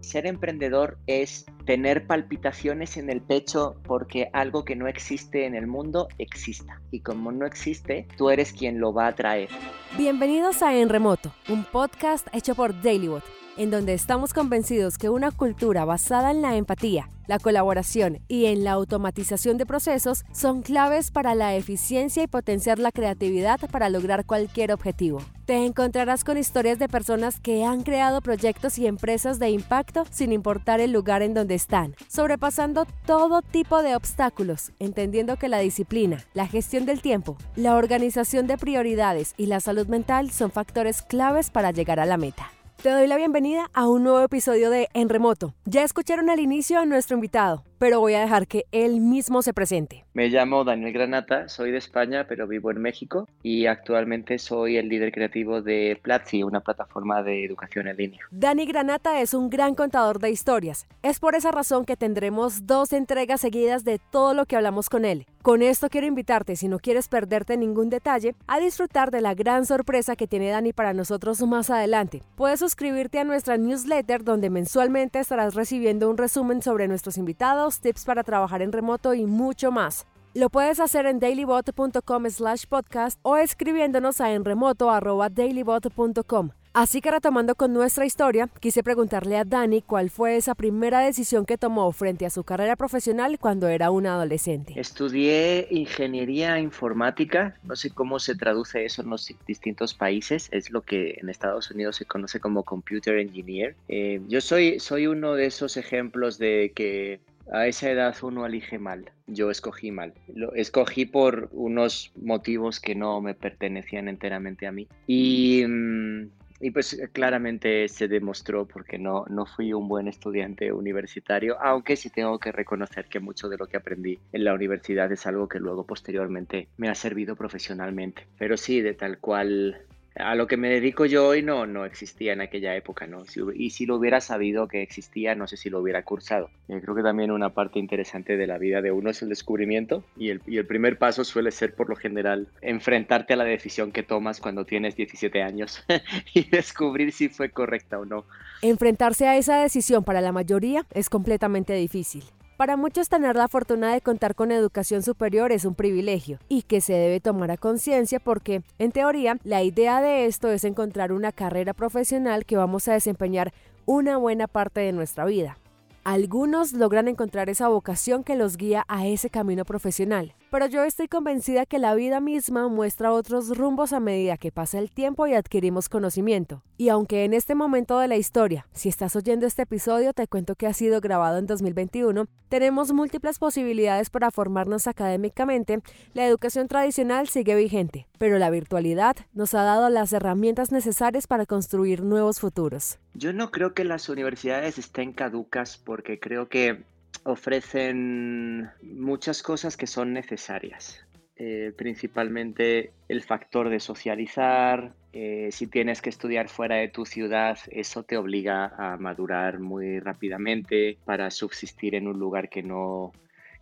Ser emprendedor es tener palpitaciones en el pecho porque algo que no existe en el mundo exista. Y como no existe, tú eres quien lo va a traer. Bienvenidos a En Remoto, un podcast hecho por Dailybot en donde estamos convencidos que una cultura basada en la empatía, la colaboración y en la automatización de procesos son claves para la eficiencia y potenciar la creatividad para lograr cualquier objetivo. Te encontrarás con historias de personas que han creado proyectos y empresas de impacto sin importar el lugar en donde están, sobrepasando todo tipo de obstáculos, entendiendo que la disciplina, la gestión del tiempo, la organización de prioridades y la salud mental son factores claves para llegar a la meta. Te doy la bienvenida a un nuevo episodio de En Remoto. Ya escucharon al inicio a nuestro invitado, pero voy a dejar que él mismo se presente. Me llamo Daniel Granata, soy de España, pero vivo en México y actualmente soy el líder creativo de Platzi, una plataforma de educación en línea. Dani Granata es un gran contador de historias. Es por esa razón que tendremos dos entregas seguidas de todo lo que hablamos con él. Con esto quiero invitarte, si no quieres perderte ningún detalle, a disfrutar de la gran sorpresa que tiene Dani para nosotros más adelante. Puedes suscribirte a nuestra newsletter donde mensualmente estarás recibiendo un resumen sobre nuestros invitados tips para trabajar en remoto y mucho más. Lo puedes hacer en dailybot.com slash podcast o escribiéndonos a enremoto.dailybot.com. Así que retomando con nuestra historia, quise preguntarle a Dani cuál fue esa primera decisión que tomó frente a su carrera profesional cuando era un adolescente. Estudié ingeniería informática, no sé cómo se traduce eso en los distintos países, es lo que en Estados Unidos se conoce como computer engineer. Eh, yo soy, soy uno de esos ejemplos de que a esa edad uno elige mal. Yo escogí mal. Lo escogí por unos motivos que no me pertenecían enteramente a mí. Y, mm, y pues claramente se demostró porque no, no fui un buen estudiante universitario, aunque sí tengo que reconocer que mucho de lo que aprendí en la universidad es algo que luego posteriormente me ha servido profesionalmente. Pero sí, de tal cual a lo que me dedico yo hoy no, no existía en aquella época, ¿no? y si lo hubiera sabido que existía, no sé si lo hubiera cursado. Eh, creo que también una parte interesante de la vida de uno es el descubrimiento y el, y el primer paso suele ser por lo general enfrentarte a la decisión que tomas cuando tienes 17 años y descubrir si fue correcta o no. Enfrentarse a esa decisión para la mayoría es completamente difícil. Para muchos tener la fortuna de contar con educación superior es un privilegio y que se debe tomar a conciencia porque, en teoría, la idea de esto es encontrar una carrera profesional que vamos a desempeñar una buena parte de nuestra vida. Algunos logran encontrar esa vocación que los guía a ese camino profesional, pero yo estoy convencida que la vida misma muestra otros rumbos a medida que pasa el tiempo y adquirimos conocimiento. Y aunque en este momento de la historia, si estás oyendo este episodio, te cuento que ha sido grabado en 2021, tenemos múltiples posibilidades para formarnos académicamente, la educación tradicional sigue vigente, pero la virtualidad nos ha dado las herramientas necesarias para construir nuevos futuros. Yo no creo que las universidades estén caducas porque creo que ofrecen muchas cosas que son necesarias. Eh, principalmente el factor de socializar. Eh, si tienes que estudiar fuera de tu ciudad, eso te obliga a madurar muy rápidamente para subsistir en un lugar que no,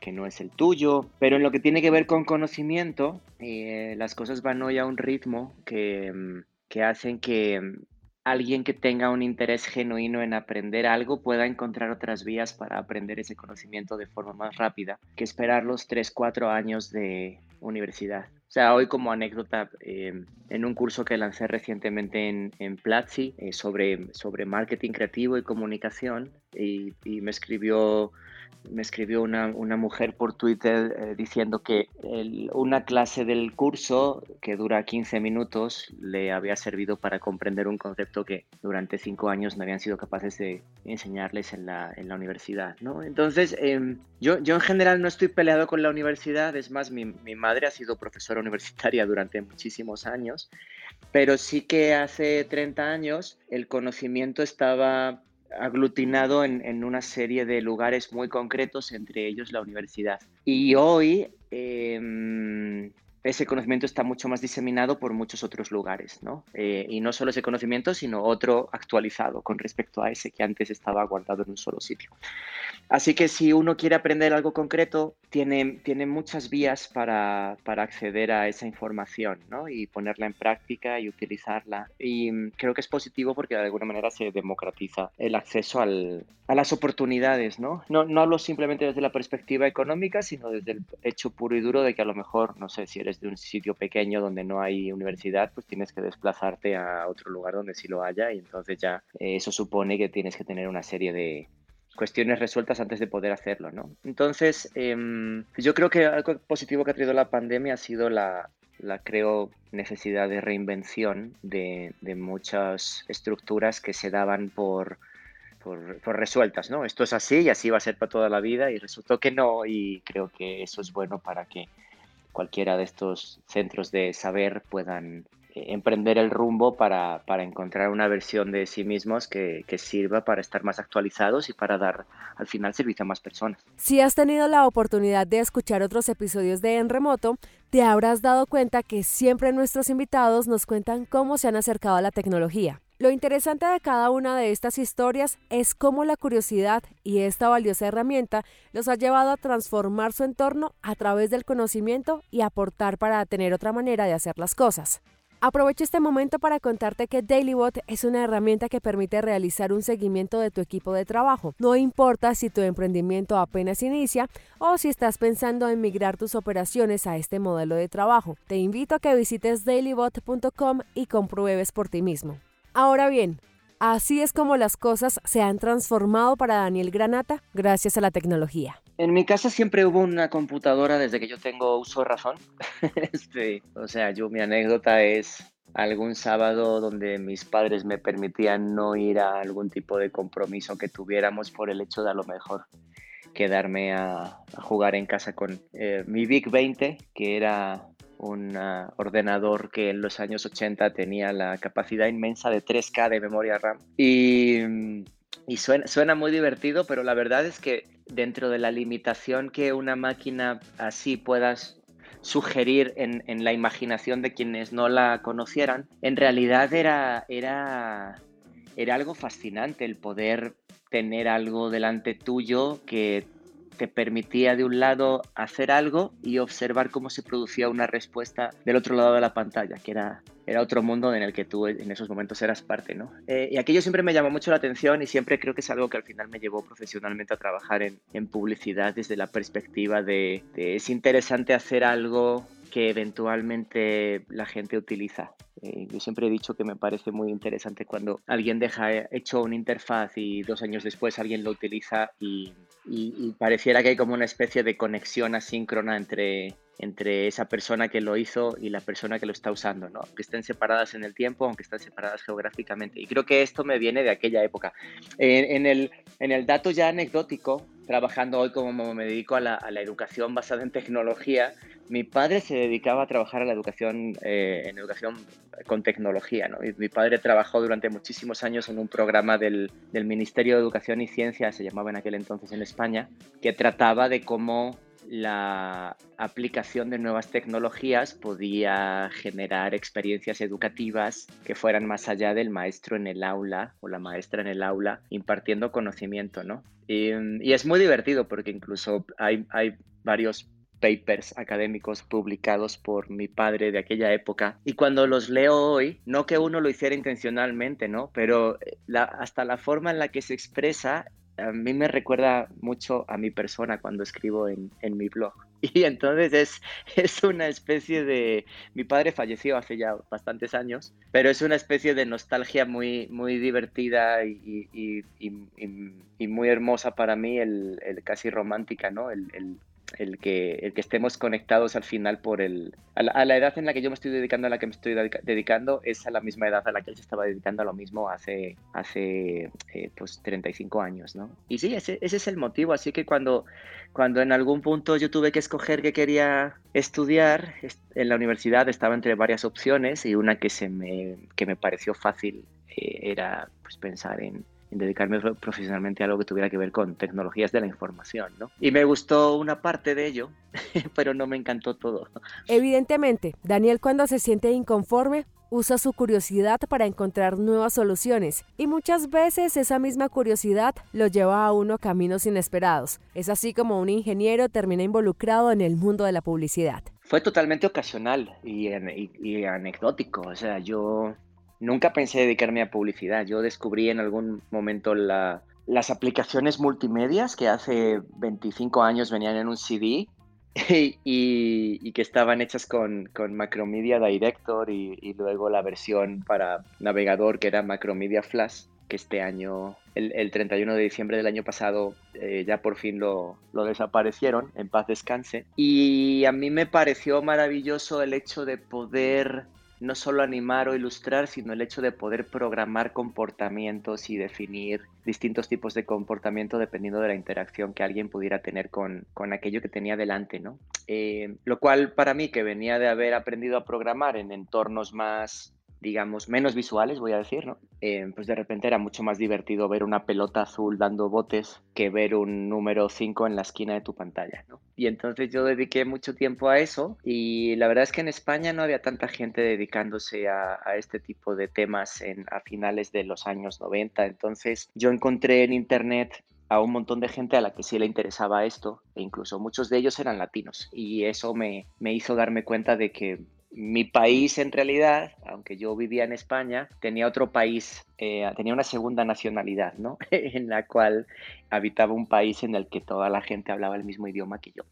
que no es el tuyo. Pero en lo que tiene que ver con conocimiento, eh, las cosas van hoy a un ritmo que, que hacen que alguien que tenga un interés genuino en aprender algo pueda encontrar otras vías para aprender ese conocimiento de forma más rápida que esperar los 3, 4 años de universidad. O sea, hoy como anécdota, eh, en un curso que lancé recientemente en, en Platzi eh, sobre, sobre marketing creativo y comunicación, y, y me escribió me escribió una, mujer por Twitter eh, diciendo que una clase del curso que dura 15 minutos le había servido para comprender un concepto que durante cinco años no habían sido capaces de enseñarles en la, universidad. ¿no? Entonces, em, yo, yo en general no estoy peleado con la universidad, es más, mi, mi madre ha sido profesora universitaria durante muchísimos años, pero sí que hace 30 años el conocimiento estaba aglutinado en, una serie de lugares muy concretos, entre ellos la universidad. Y hoy em, ese conocimiento está mucho más diseminado por muchos otros lugares, ¿no? Eh, y no solo ese conocimiento, sino otro actualizado con respecto a ese que antes estaba guardado en un solo sitio. Así que si uno quiere aprender algo concreto, tiene, tiene muchas vías para, para acceder a esa información, ¿no? Y ponerla en práctica y utilizarla. Y mm, creo que es positivo porque de alguna manera se democratiza el acceso al, a las oportunidades, ¿no? ¿no? No hablo simplemente desde la perspectiva económica, sino desde el hecho puro y duro de que a lo mejor, no sé, si eres de un sitio pequeño donde no hay universidad, pues tienes que desplazarte a otro lugar donde sí lo haya y entonces ya eh, eso supone que tienes que tener una serie de, cuestiones resueltas antes de poder hacerlo, ¿no? Entonces, em, yo creo que algo positivo que ha traído la pandemia ha sido la, la creo, necesidad de reinvención de, de muchas estructuras que se daban por, por, por, resueltas, ¿no? Esto es así y así va a ser para toda la vida y resultó que no y creo que eso es bueno para que cualquiera de estos centros de saber puedan eh, emprender el rumbo para, para, encontrar una versión de sí mismos que, que, sirva para estar más actualizados y para dar al final servicio a más personas. Si has tenido la oportunidad de escuchar otros episodios de En Remoto, te habrás dado cuenta que siempre nuestros invitados nos cuentan cómo se han acercado a la tecnología. Lo interesante de cada una de estas historias es cómo la curiosidad y esta valiosa herramienta los ha llevado a transformar su entorno a través del conocimiento y aportar para tener otra manera de hacer las cosas. Aprovecho este momento para contarte que DailyBot es una herramienta que permite realizar un seguimiento de tu equipo de trabajo. No importa si tu emprendimiento apenas inicia o si estás pensando en migrar tus operaciones a este modelo de trabajo. Te invito a que visites dailybot.com y compruebes por ti mismo. Ahora bien, así es como las cosas se han transformado para Daniel Granata gracias a la tecnología. En mi casa siempre hubo una computadora desde que yo tengo uso de razón. este, o sea, yo mi anécdota es algún sábado donde mis padres me permitían no ir a algún tipo de compromiso que tuviéramos por el hecho de a lo mejor quedarme a, jugar en casa con eh, mi Big 20, que era un uh, ordenador que en los años 80 tenía la capacidad inmensa de 3K de memoria RAM. Y, y suena, suena, muy divertido, pero la verdad es que dentro de la limitación que una máquina así puedas sugerir en, en la imaginación de quienes no la conocieran, en realidad era, era, era algo fascinante el poder tener algo delante tuyo que te permitía de un lado hacer algo y observar cómo se producía una respuesta del otro lado de la pantalla, que era, era otro mundo en el que tú en esos momentos eras parte, ¿no? Eh, y aquello siempre me llamó mucho la atención y siempre creo que es algo que al final me llevó profesionalmente a trabajar en, en publicidad desde la perspectiva de es interesante hacer algo que eventualmente la gente utiliza. Eh, yo siempre he dicho que me parece muy interesante cuando alguien deja hecho una interfaz y dos años después alguien lo utiliza y, y, y pareciera que hay como una especie de conexión asíncrona entre, entre esa persona que lo hizo y la persona que lo está usando, ¿no? que estén separadas en el tiempo, aunque estén separadas geográficamente. Y creo que esto me viene de aquella época. En, en, el, en el dato ya anecdótico, trabajando hoy como me dedico a la, a la, educación basada en tecnología, mi padre se dedicaba a trabajar a la educación, eh, en educación con tecnología. ¿no? Mi padre trabajó durante muchísimos años en un programa del, Ministerio de Educación y Ciencia, se llamaba en aquel entonces en España, que trataba de cómo la aplicación de nuevas tecnologías podía generar experiencias educativas que fueran más allá del maestro en el aula o la maestra en el aula impartiendo conocimiento, ¿no? Y, es muy divertido porque incluso hay varios papers académicos publicados por mi padre de aquella época y cuando los leo hoy, no que uno lo hiciera intencionalmente, ¿no? Pero la, hasta la forma en la que se expresa a mí me recuerda mucho a mi persona cuando escribo en, en mi blog. Y entonces es, es, una especie de... Mi padre falleció hace ya bastantes años, pero es una especie de nostalgia muy, muy divertida y, y, y, y muy hermosa para mí, el, el casi romántica, ¿no? El, el, el que, el que estemos conectados al final por el... A la, edad en la que yo me estoy dedicando, a la que me estoy dedicando, es a la misma edad a la que él se estaba dedicando a lo mismo hace, hace eh, pues 35 años, ¿no? Y sí, ese, ese, es el motivo, así que cuando, cuando en algún punto yo tuve que escoger qué quería estudiar, en la universidad estaba entre varias opciones y una que, se me, que me pareció fácil eh, era pues, pensar en, en dedicarme profesionalmente a algo que tuviera que ver con tecnologías de la información, ¿no? Y me gustó una parte de ello, pero no me encantó todo. Evidentemente, Daniel cuando se siente inconforme usa su curiosidad para encontrar nuevas soluciones y muchas veces esa misma curiosidad lo lleva a uno caminos inesperados. Es así como un ingeniero termina involucrado en el mundo de la publicidad. Fue totalmente ocasional y, y anecdótico. O sea, yo nunca pensé dedicarme a publicidad. Yo descubrí en algún momento las aplicaciones multimedias que hace 25 años venían en un CD y, que estaban hechas con, Macromedia Director y, luego la versión para navegador que era Macromedia Flash, que este año, el, 31 de diciembre del año pasado, eh, ya por fin lo desaparecieron, en paz descanse. Y a mí me pareció maravilloso el hecho de poder no solo animar o ilustrar, sino el hecho de poder programar comportamientos y definir distintos tipos de comportamiento dependiendo de la interacción que alguien pudiera tener con, aquello que tenía delante, ¿no? Eh, lo cual para mí, que venía de haber aprendido a programar en entornos más digamos, menos visuales, voy a decir, ¿no? Eh, pues de repente era mucho más divertido ver una pelota azul dando botes que ver un número 5 en la esquina de tu pantalla, ¿no? Y entonces yo dediqué mucho tiempo a eso y la verdad es que en España no había tanta gente dedicándose a, este tipo de temas en, a finales de los años 90, entonces yo encontré en internet a un montón de gente a la que sí le interesaba esto, e incluso muchos de ellos eran latinos, y eso me, me hizo darme cuenta de que mi país en realidad, aunque yo vivía en España, tenía otro país, eh, tenía una segunda nacionalidad, ¿no? en la cual habitaba un país en el que toda la gente hablaba el mismo idioma que yo.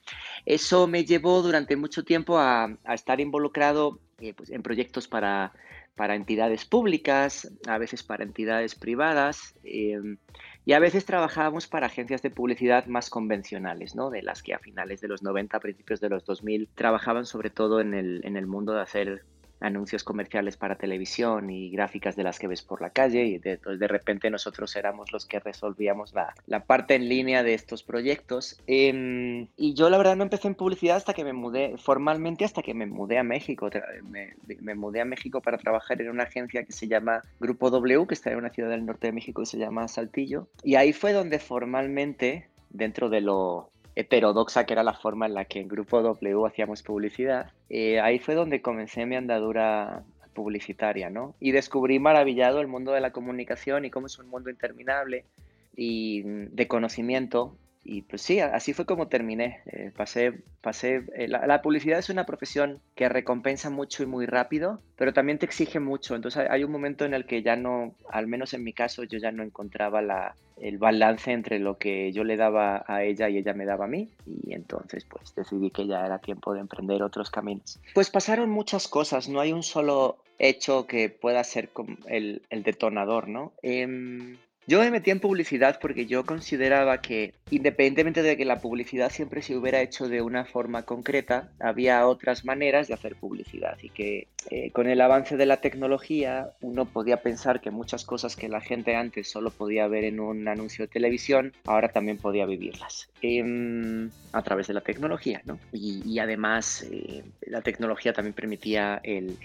Eso me llevó durante mucho tiempo a, estar involucrado eh, pues, en proyectos para, para, entidades públicas, a veces para entidades privadas. Em, y a veces trabajábamos para agencias de publicidad más convencionales, ¿no? De las que a finales de los 90, principios de los 2000, trabajaban sobre todo en el, en el mundo de hacer anuncios comerciales para televisión y gráficas de las que ves por la calle y de, pues, de repente nosotros éramos los que resolvíamos la, la parte en línea de estos proyectos. Em, y yo la verdad no empecé en publicidad hasta que me mudé, formalmente hasta que me mudé a México. Me, me, mudé a México para trabajar en una agencia que se llama Grupo W, que está en una ciudad del norte de México que se llama Saltillo. Y ahí fue donde formalmente, dentro de lo heterodoxa que era la forma en la que en Grupo W hacíamos publicidad, eh, ahí fue donde comencé mi andadura publicitaria, ¿no? Y descubrí maravillado el mundo de la comunicación y cómo es un mundo interminable y de conocimiento y pues sí, así fue como terminé. Eh, pasé, pasé, eh, la, publicidad es una profesión que recompensa mucho y muy rápido, pero también te exige mucho. Entonces hay un momento en el que ya no, al menos en mi caso, yo ya no encontraba la, el balance entre lo que yo le daba a ella y ella me daba a mí. Y entonces pues decidí que ya era tiempo de emprender otros caminos. Pues pasaron muchas cosas, no hay un solo hecho que pueda ser el, el detonador, ¿no? Em, yo me metí en publicidad porque yo consideraba que, independientemente de que la publicidad siempre se hubiera hecho de una forma concreta, había otras maneras de hacer publicidad y que eh, con el avance de la tecnología uno podía pensar que muchas cosas que la gente antes solo podía ver en un anuncio de televisión, ahora también podía vivirlas em, a través de la tecnología, ¿no? Y, además eh, la tecnología también permitía el,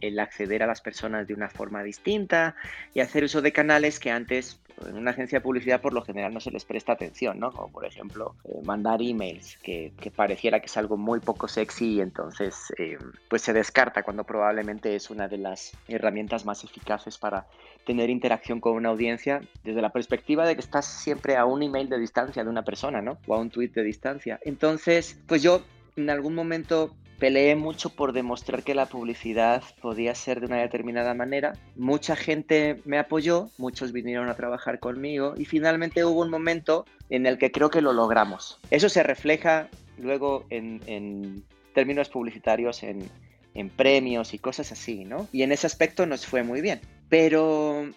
el acceder a las personas de una forma distinta y hacer uso de canales que antes en una agencia de publicidad por lo general no se les presta atención, ¿no? Como por ejemplo eh, mandar emails, que, pareciera que es algo muy poco sexy y entonces eh, pues se descarta cuando probablemente es una de las herramientas más eficaces para tener interacción con una audiencia desde la perspectiva de que estás siempre a un email de distancia de una persona, ¿no? O a un tweet de distancia. Entonces, pues yo en algún momento peleé mucho por demostrar que la publicidad podía ser de una determinada manera. Mucha gente me apoyó, muchos vinieron a trabajar conmigo y finalmente hubo un momento en el que creo que lo logramos. Eso se refleja luego en, términos publicitarios en, en premios y cosas así, ¿no? Y en ese aspecto nos fue muy bien. Pero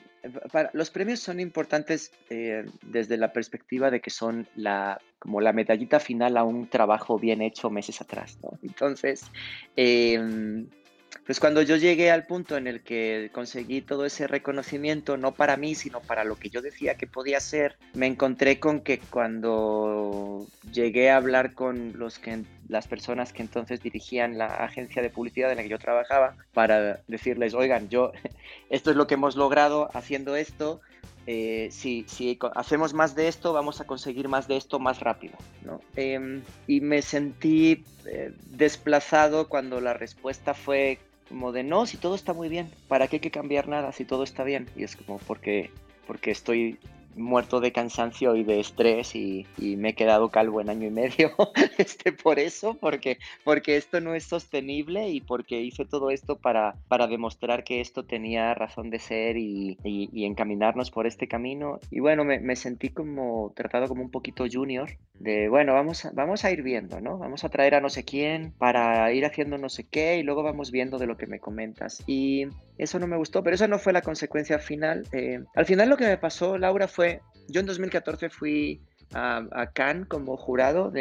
los premios son importantes eh, desde la perspectiva de que son la, como la medallita final a un trabajo bien hecho meses atrás, Entonces, em, pues cuando yo llegué al punto en el que conseguí todo ese reconocimiento, no para mí, sino para lo que yo decía que podía ser, me encontré con que cuando llegué a hablar con los que, las personas que entonces dirigían la agencia de publicidad en la que yo trabajaba, para decirles, oigan, yo, esto es lo que hemos logrado haciendo esto, eh, si, si, hacemos más de esto, vamos a conseguir más de esto más rápido. Em, y me sentí eh, desplazado cuando la respuesta fue como de no, si todo está muy bien, ¿para qué hay que cambiar nada si todo está bien? Y es como porque, porque estoy muerto de cansancio y de estrés y, me he quedado calvo en año y medio este, por eso, porque, porque esto no es sostenible y porque hice todo esto para, para demostrar que esto tenía razón de ser y, encaminarnos por este camino. Y bueno, me, sentí como tratado como un poquito junior, de bueno, vamos vamos a ir viendo, ¿no? Vamos a traer a no sé quién para ir haciendo no sé qué y luego vamos viendo de lo que me comentas. Y eso no me gustó, pero esa no fue la consecuencia final. Eh, al final lo que me pasó, Laura, fue, yo en 2014 fui a, Cannes como jurado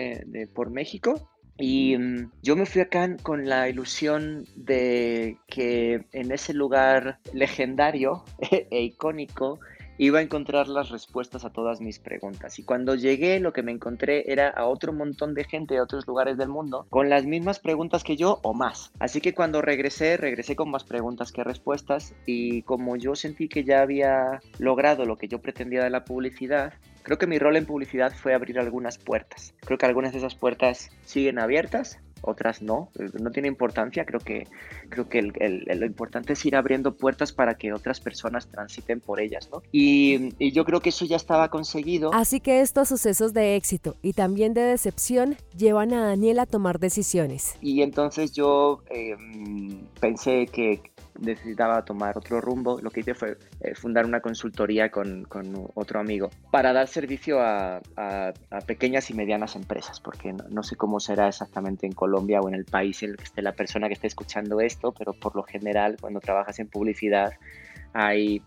por México y mm, yo me fui a Cannes con la ilusión de que en ese lugar legendario e icónico iba a encontrar las respuestas a todas mis preguntas. Y cuando llegué, lo que me encontré era a otro montón de gente de otros lugares del mundo con las mismas preguntas que yo o más. Así que cuando regresé, regresé con más preguntas que respuestas. Y como yo sentí que ya había logrado lo que yo pretendía de la publicidad, creo que mi rol en publicidad fue abrir algunas puertas. Creo que algunas de esas puertas siguen abiertas, otras no, no tiene importancia, creo que, creo que lo importante es ir abriendo puertas para que otras personas transiten por ellas, ¿no? Y, yo creo que eso ya estaba conseguido. Así que estos sucesos de éxito y también de decepción llevan a Daniel a tomar decisiones. Y entonces yo em, pensé que necesitaba tomar otro rumbo, lo que hice fue eh, fundar una consultoría con, con, otro amigo para dar servicio a, a, pequeñas y medianas empresas, porque no, sé cómo será exactamente en Colombia o en el país en el que esté la persona que esté escuchando esto, pero por lo general cuando trabajas en publicidad hay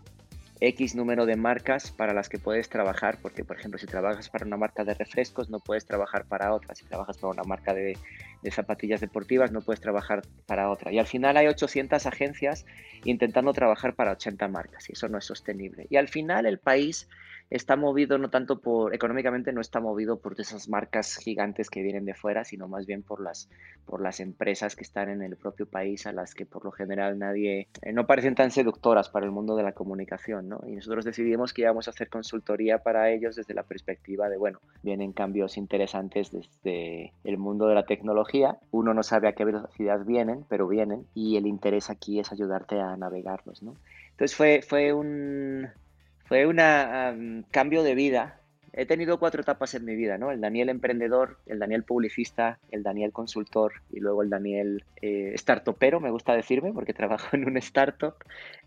X número de marcas para las que puedes trabajar, porque por ejemplo si trabajas para una marca de refrescos no puedes trabajar para otra, si trabajas para una marca de, de, zapatillas deportivas no puedes trabajar para otra. Y al final hay 800 agencias intentando trabajar para 80 marcas y eso no es sostenible. Y al final el país está movido no tanto por, económicamente no está movido por esas marcas gigantes que vienen de fuera, sino más bien por las, por las empresas que están en el propio país a las que por lo general nadie, eh, no parecen tan seductoras para el mundo de la comunicación, ¿no? Y nosotros decidimos que íbamos a hacer consultoría para ellos desde la perspectiva de, bueno, vienen cambios interesantes desde el mundo de la tecnología, uno no sabe a qué velocidad vienen, pero vienen, y el interés aquí es ayudarte a navegarlos, ¿no? Entonces fue, fue un, fue un cambio de vida. He tenido cuatro etapas en mi vida, ¿no? El Daniel emprendedor, el Daniel publicista, el Daniel consultor y luego el Daniel eh, startupero, me gusta decirme, porque trabajo en un startup.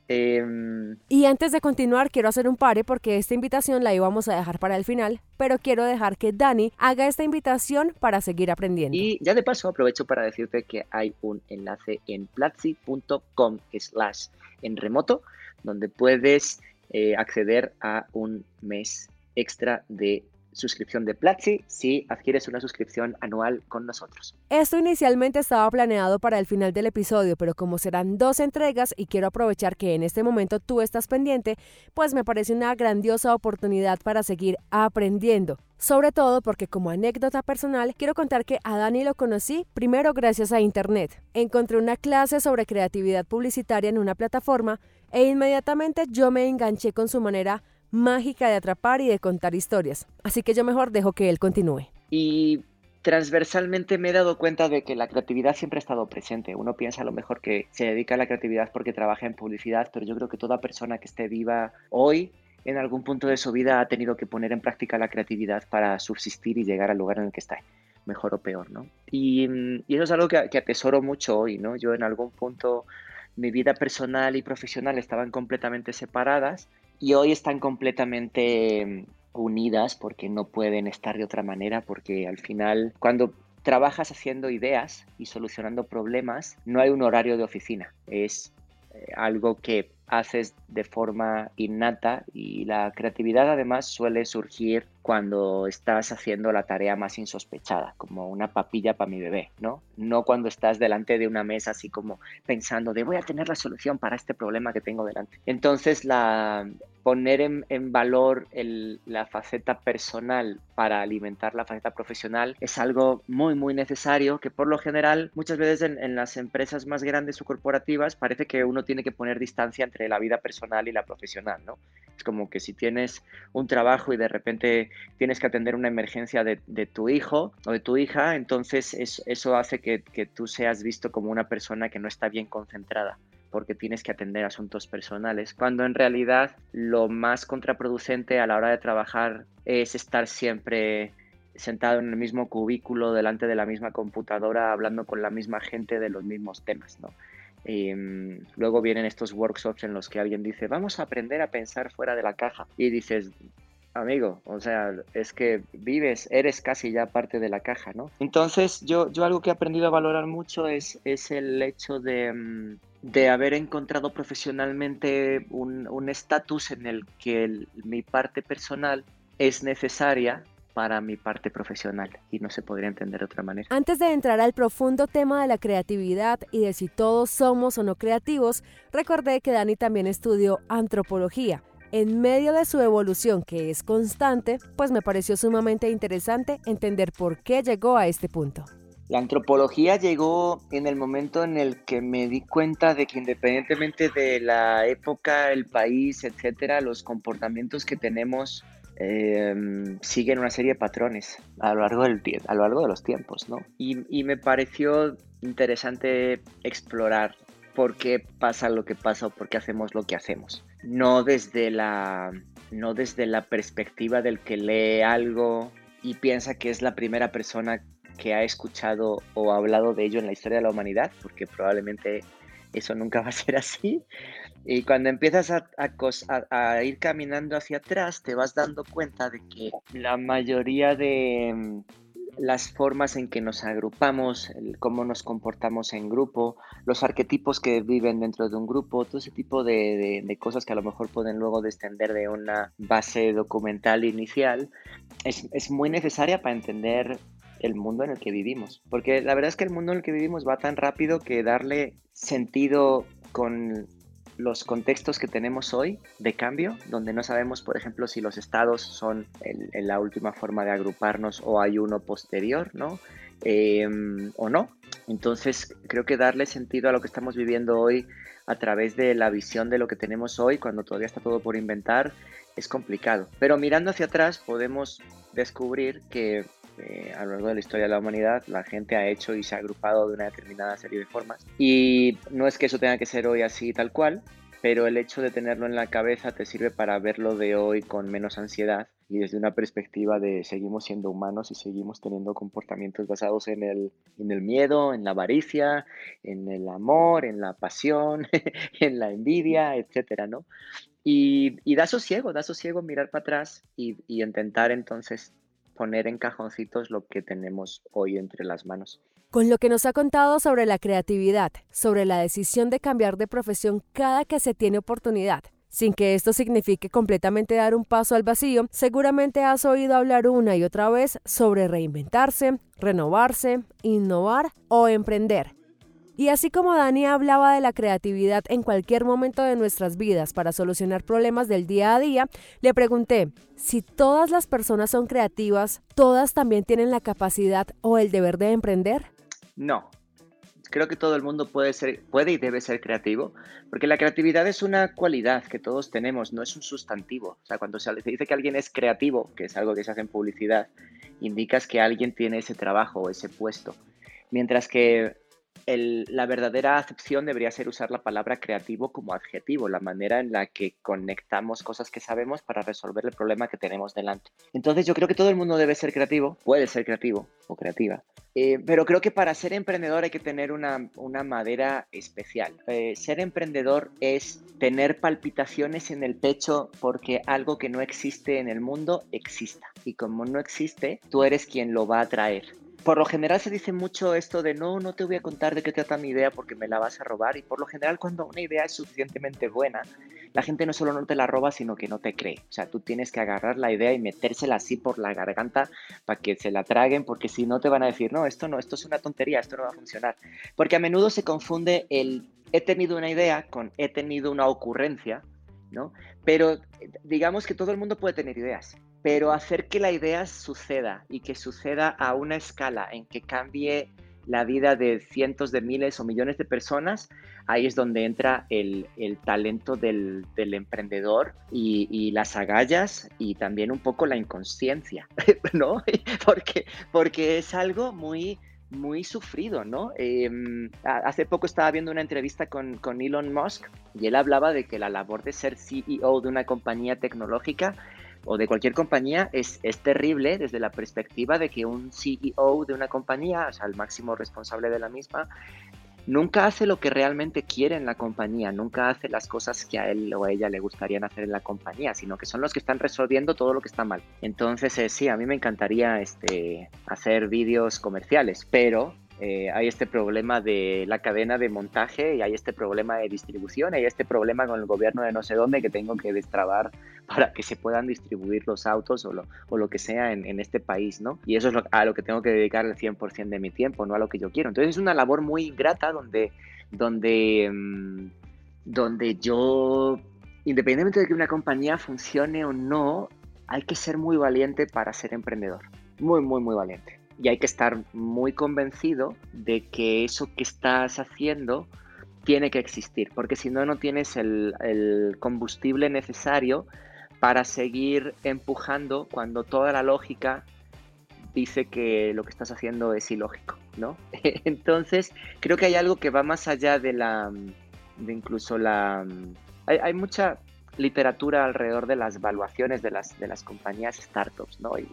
Em, y antes de continuar, quiero hacer un pare porque esta invitación la íbamos a dejar para el final, pero quiero dejar que Dani haga esta invitación para seguir aprendiendo. Y ya de paso aprovecho para decirte que hay un enlace en platzi.com slash en remoto, donde puedes eh, acceder a un mes extra de suscripción de Platzi si adquieres una suscripción anual con nosotros. Esto inicialmente estaba planeado para el final del episodio, pero como serán dos entregas y quiero aprovechar que en este momento tú estás pendiente, pues me parece una grandiosa oportunidad para seguir aprendiendo. Sobre todo porque como anécdota personal quiero contar que a Dani lo conocí primero gracias a Internet. Encontré una clase sobre creatividad publicitaria en una plataforma e inmediatamente yo me enganché con su manera mágica de atrapar y de contar historias. Así que yo mejor dejo que él continúe. Y transversalmente me he dado cuenta de que la creatividad siempre ha estado presente. Uno piensa a lo mejor que se dedica a la creatividad porque trabaja en publicidad, pero yo creo que toda persona que esté viva hoy en algún punto de su vida ha tenido que poner en práctica la creatividad para subsistir y llegar al lugar en el que está, mejor o peor, ¿no? Y, eso es algo que, que atesoro mucho hoy, ¿no? Yo en algún punto mi vida personal y profesional estaban completamente separadas y hoy están completamente mm, unidas porque no pueden estar de otra manera porque al final cuando trabajas haciendo ideas y solucionando problemas no hay un horario de oficina. Es eh, algo que haces de forma innata y la creatividad además suele surgir cuando estás haciendo la tarea más insospechada, como una papilla para mi bebé, ¿no? No cuando estás delante de una mesa así como pensando de voy a tener la solución para este problema que tengo delante. Entonces poner en, valor la faceta personal para alimentar la faceta profesional es algo muy, muy necesario que por lo general muchas veces en, las empresas más grandes o corporativas parece que uno tiene que poner distancia entre la vida personal y la profesional, ¿no? Como que si tienes un trabajo y de repente tienes que atender una emergencia de, tu hijo o de tu hija, entonces eso hace que, que tú seas visto como una persona que no está bien concentrada porque tienes que atender asuntos personales, cuando en realidad lo más contraproducente a la hora de trabajar es estar siempre sentado en el mismo cubículo, delante de la misma computadora, hablando con la misma gente de los mismos temas, ¿no? Y, mm, luego vienen estos workshops en los que alguien dice, vamos a aprender a pensar fuera de la caja. Y dices, amigo, o sea, es que vives, eres casi ya parte de la caja, ¿no? Entonces, yo, yo algo que he aprendido a valorar mucho es, es el hecho de, mm, de haber encontrado profesionalmente un estatus en el que mi parte personal es necesaria para mi parte profesional y no se podría entender de otra manera. Antes de entrar al profundo tema de la creatividad y de si todos somos o no creativos, recordé que Dani también estudió antropología. En medio de su evolución, que es constante, pues me pareció sumamente interesante entender por qué llegó a este punto. La antropología llegó en el momento en el que me di cuenta de que independientemente de la época, el país, etcétera, los comportamientos que tenemos em, siguen una serie de patrones a lo largo, del, a lo largo de los tiempos, ¿no? Y, y me pareció interesante explorar por qué pasa lo que pasa o por qué hacemos lo que hacemos. No desde la, no desde la perspectiva del que lee algo y piensa que es la primera persona que ha escuchado o hablado de ello en la historia de la humanidad, porque probablemente eso nunca va a ser así. Y cuando empiezas a, ir caminando hacia atrás, te vas dando cuenta de que la mayoría de mm, las formas en que nos agrupamos, cómo nos comportamos en grupo, los arquetipos que viven dentro de un grupo, todo ese tipo de, de cosas que a lo mejor pueden luego descender de una base documental inicial, es, es muy necesaria para entender el mundo en el que vivimos. Porque la verdad es que el mundo en el que vivimos va tan rápido que darle sentido con los contextos que tenemos hoy de cambio, donde no sabemos, por ejemplo, si los estados son la última forma de agruparnos o hay uno posterior, ¿no? Em, o no. Entonces, creo que darle sentido a lo que estamos viviendo hoy a través de la visión de lo que tenemos hoy, cuando todavía está todo por inventar, es complicado. Pero mirando hacia atrás podemos descubrir que a lo largo de la historia de la humanidad la gente ha hecho y se ha agrupado de una determinada serie de formas. Y no es que eso tenga que ser hoy así tal cual, pero el hecho de tenerlo en la cabeza te sirve para verlo de hoy con menos ansiedad y desde una perspectiva de seguimos siendo humanos y seguimos teniendo comportamientos basados en el, miedo, en la avaricia, en el amor, en la pasión, en la envidia, etcétera, ¿no? Y, y da sosiego, da sosiego mirar para atrás y intentar entonces poner en cajoncitos lo que tenemos hoy entre las manos. Con lo que nos ha contado sobre la creatividad, sobre la decisión de cambiar de profesión cada que se tiene oportunidad, sin que esto signifique completamente dar un paso al vacío, seguramente has oído hablar una y otra vez sobre reinventarse, renovarse, innovar o emprender. Y así como Dani hablaba de la creatividad en cualquier momento de nuestras vidas para solucionar problemas del día a día, le pregunté, si todas las personas son creativas, ¿todas también tienen la capacidad o el deber de emprender? No. Creo que todo el mundo puede ser, puede y debe ser creativo, porque la creatividad es una cualidad que todos tenemos, no es un sustantivo. O sea, cuando se dice que alguien es creativo, que es algo que se hace en publicidad, indicas que alguien tiene ese trabajo o ese puesto. Mientras que la verdadera acepción debería ser usar la palabra creativo como adjetivo, la manera en la que conectamos cosas que sabemos para resolver el problema que tenemos delante. Entonces yo creo que todo el mundo debe ser creativo, puede ser creativo o creativa, eh, pero creo que para ser emprendedor hay que tener una, madera especial. Eh, ser emprendedor es tener palpitaciones en el pecho porque algo que no existe en el mundo exista. Y como no existe, tú eres quien lo va a traer por lo general se dice mucho esto de no, no te voy a contar de qué trata mi idea porque me la vas a robar. Y por lo general cuando una idea es suficientemente buena, la gente no solo no te la roba, sino que no te cree. O sea, tú tienes que agarrar la idea y metérsela así por la garganta para que se la traguen, porque si no te van a decir, no, esto no, esto es una tontería, esto no va a funcionar. Porque a menudo se confunde el he tenido una idea con he tenido una ocurrencia ¿no? Pero digamos que todo el mundo puede tener ideas, pero hacer que la idea suceda y que suceda a una escala en que cambie la vida de cientos de miles o millones de personas, ahí es donde entra el, talento del, emprendedor y, las agallas y también un poco la inconsciencia, ¿no? porque, porque es algo muy muy sufrido, ¿no? Em, hace poco estaba viendo una entrevista con, con, Elon Musk y él hablaba de que la labor de ser CEO de una compañía tecnológica o de cualquier compañía es, es terrible desde la perspectiva de que un CEO de una compañía, o sea, el máximo responsable de la misma, nunca hace lo que realmente quiere en la compañía, nunca hace las cosas que a él o a ella le gustarían hacer en la compañía, sino que son los que están resolviendo todo lo que está mal. Entonces, eh, sí, a mí me encantaría este, hacer vídeos comerciales, pero eh, hay este problema de la cadena de montaje y hay este problema de distribución, hay este problema con el gobierno de no sé dónde que tengo que destrabar para que se puedan distribuir los autos o lo, lo que sea en, este país, ¿no? Y eso es a lo que tengo que dedicar el 100% de mi tiempo, no a lo que yo quiero. Entonces es una labor muy ingrata donde, donde, mm, donde yo, independientemente de que una compañía funcione o no, hay que ser muy valiente para ser emprendedor. Muy, muy, muy valiente y hay que estar muy convencido de que eso que estás haciendo tiene que existir, porque si no, no tienes el, combustible necesario para seguir empujando cuando toda la lógica dice que lo que estás haciendo es ilógico, ¿no? Entonces, creo que hay algo que va más allá de la, de incluso la... Hay, hay mucha, literatura alrededor de las valuaciones de las, de las compañías startups, ¿no? Y,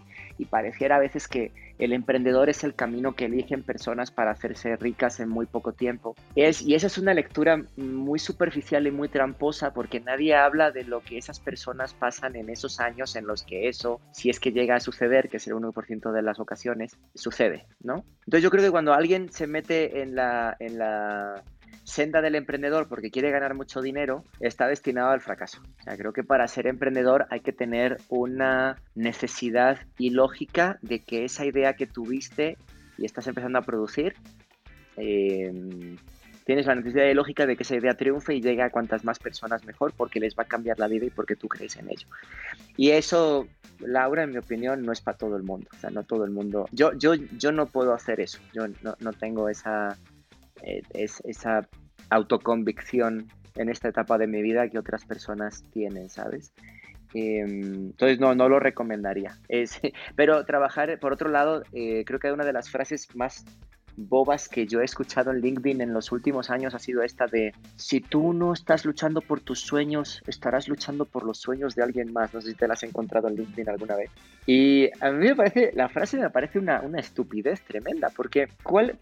pareciera a veces que el emprendedor es el camino que eligen personas para hacerse ricas en muy poco tiempo. Es, y esa es una lectura muy superficial y muy tramposa porque nadie habla de lo que esas personas pasan en esos años en los que eso, si es que llega a suceder, que es el 1% de las ocasiones, sucede, ¿no? Entonces yo creo que cuando alguien se mete en la, en la senda del emprendedor porque quiere ganar mucho dinero está destinado al fracaso. O sea, creo que para ser emprendedor hay que tener una necesidad y lógica de que esa idea que tuviste y estás empezando a producir, eh, tienes la necesidad y lógica de que esa idea triunfe y llegue a cuantas más personas mejor porque les va a cambiar la vida y porque tú crees en ello. Y eso, Laura, en mi opinión, no es para todo el mundo. O sea, no todo el mundo. Yo, yo, yo no puedo hacer eso. Yo no, no tengo esa eh, es esa autoconvicción en esta etapa de mi vida que otras personas tienen, ¿sabes? Em, entonces no, no lo recomendaría. Es, pero trabajar, por otro lado, eh, creo que una de las frases más bobas que yo he escuchado en LinkedIn en los últimos años ha sido esta de si tú no estás luchando por tus sueños, estarás luchando por los sueños de alguien más. No sé si te la has encontrado en LinkedIn alguna vez. Y a mí me parece, la frase me parece una, una estupidez tremenda, porque ¿cuál,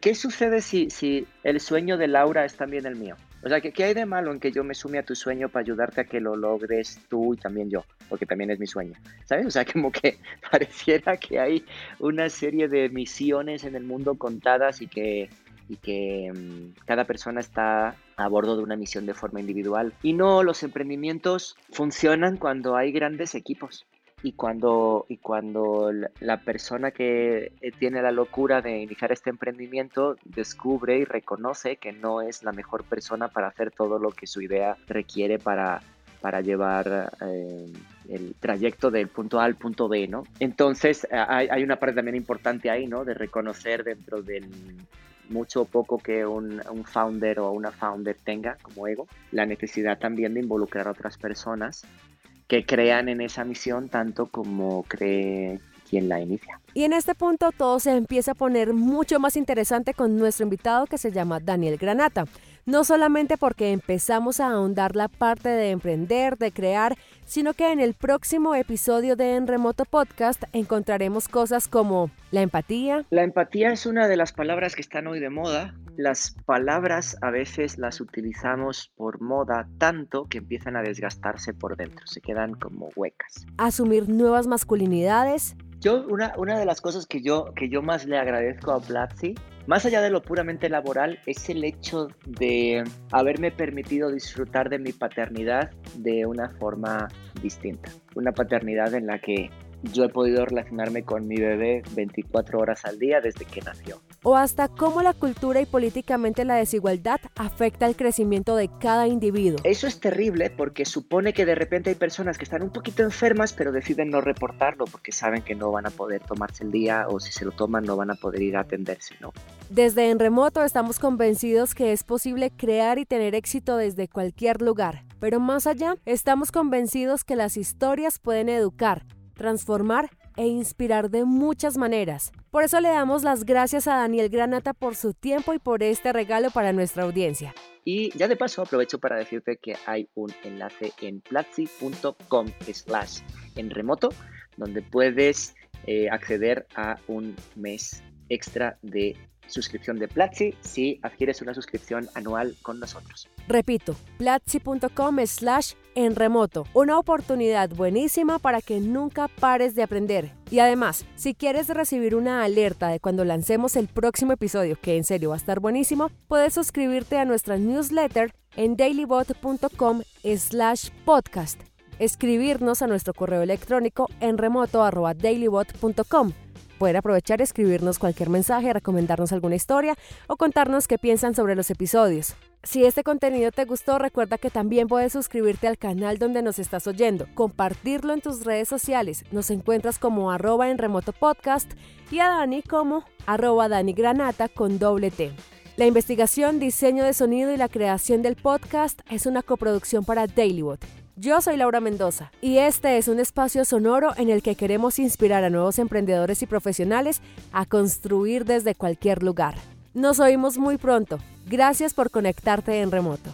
¿qué sucede si, si el sueño de Laura es también el mío? O sea, ¿qué, hay de malo en que yo me sume a tu sueño para ayudarte a que lo logres tú y también yo? Porque también es mi sueño, ¿sabes? O sea, como que pareciera que hay una serie de misiones en el mundo contadas y que, y que mm, cada persona está a bordo de una misión de forma individual. Y no, los emprendimientos funcionan cuando hay grandes equipos y cuando, y cuando la persona que eh, tiene la locura de iniciar este emprendimiento descubre y reconoce que no es la mejor persona para hacer todo lo que su idea requiere para, para llevar eh, el trayecto del punto A al punto B, ¿no? Entonces hay, hay, una parte también importante ahí, ¿no? De reconocer dentro del mucho o poco que un, un, founder o una founder tenga como ego, la necesidad también de involucrar a otras personas que crean en esa misión tanto como cree quien la inicia. Y en este punto todo se empieza a poner mucho más interesante con nuestro invitado que se llama Daniel Granata. No solamente porque empezamos a ahondar la parte de emprender, de crear, sino que en el próximo episodio de En Remoto Podcast encontraremos cosas como la empatía. La empatía es una de las palabras que están hoy de moda. Las palabras a veces las utilizamos por moda tanto que empiezan a desgastarse por dentro, se quedan como huecas. Asumir nuevas masculinidades. Yo, una, una de las cosas que yo, que yo más le agradezco a Platzi más allá de lo puramente laboral, es el hecho de haberme permitido disfrutar de mi paternidad de una forma distinta. Una paternidad en la que yo he podido relacionarme con mi bebé 24 horas al día desde que nació. O hasta cómo la cultura y políticamente la desigualdad afecta el crecimiento de cada individuo. Eso es terrible porque supone que de repente hay personas que están un poquito enfermas pero deciden no reportarlo porque saben que no van a poder tomarse el día o si se lo toman no van a poder ir a atenderse, ¿no? Desde En Remoto estamos convencidos que es posible crear y tener éxito desde cualquier lugar, pero más allá, estamos convencidos que las historias pueden educar, transformar e inspirar de muchas maneras. Por eso le damos las gracias a Daniel Granata por su tiempo y por este regalo para nuestra audiencia. Y ya de paso aprovecho para decirte que hay un enlace en platzi.com slash en remoto donde puedes eh, acceder a un mes extra de suscripción de Platzi si adquieres una suscripción anual con nosotros. Repito, platzi.com slash en remoto, una oportunidad buenísima para que nunca pares de aprender. Y además, si quieres recibir una alerta de cuando lancemos el próximo episodio, que en serio va a estar buenísimo, puedes suscribirte a nuestra newsletter en dailybot.com slash podcast. Escribirnos a nuestro correo electrónico en remoto dailybot.com Pueden aprovechar y escribirnos cualquier mensaje, recomendarnos alguna historia o contarnos qué piensan sobre los episodios. Si este contenido te gustó, recuerda que también puedes suscribirte al canal donde nos estás oyendo, compartirlo en tus redes sociales. Nos encuentras como arroba en remoto podcast y a Dani como arroba Dani Granata con doble T. La investigación, diseño de sonido y la creación del podcast es una coproducción para Dailybot. Yo soy Laura Mendoza y este es un espacio sonoro en el que queremos inspirar a nuevos emprendedores y profesionales a construir desde cualquier lugar. Nos oímos muy pronto. Gracias por conectarte en remoto.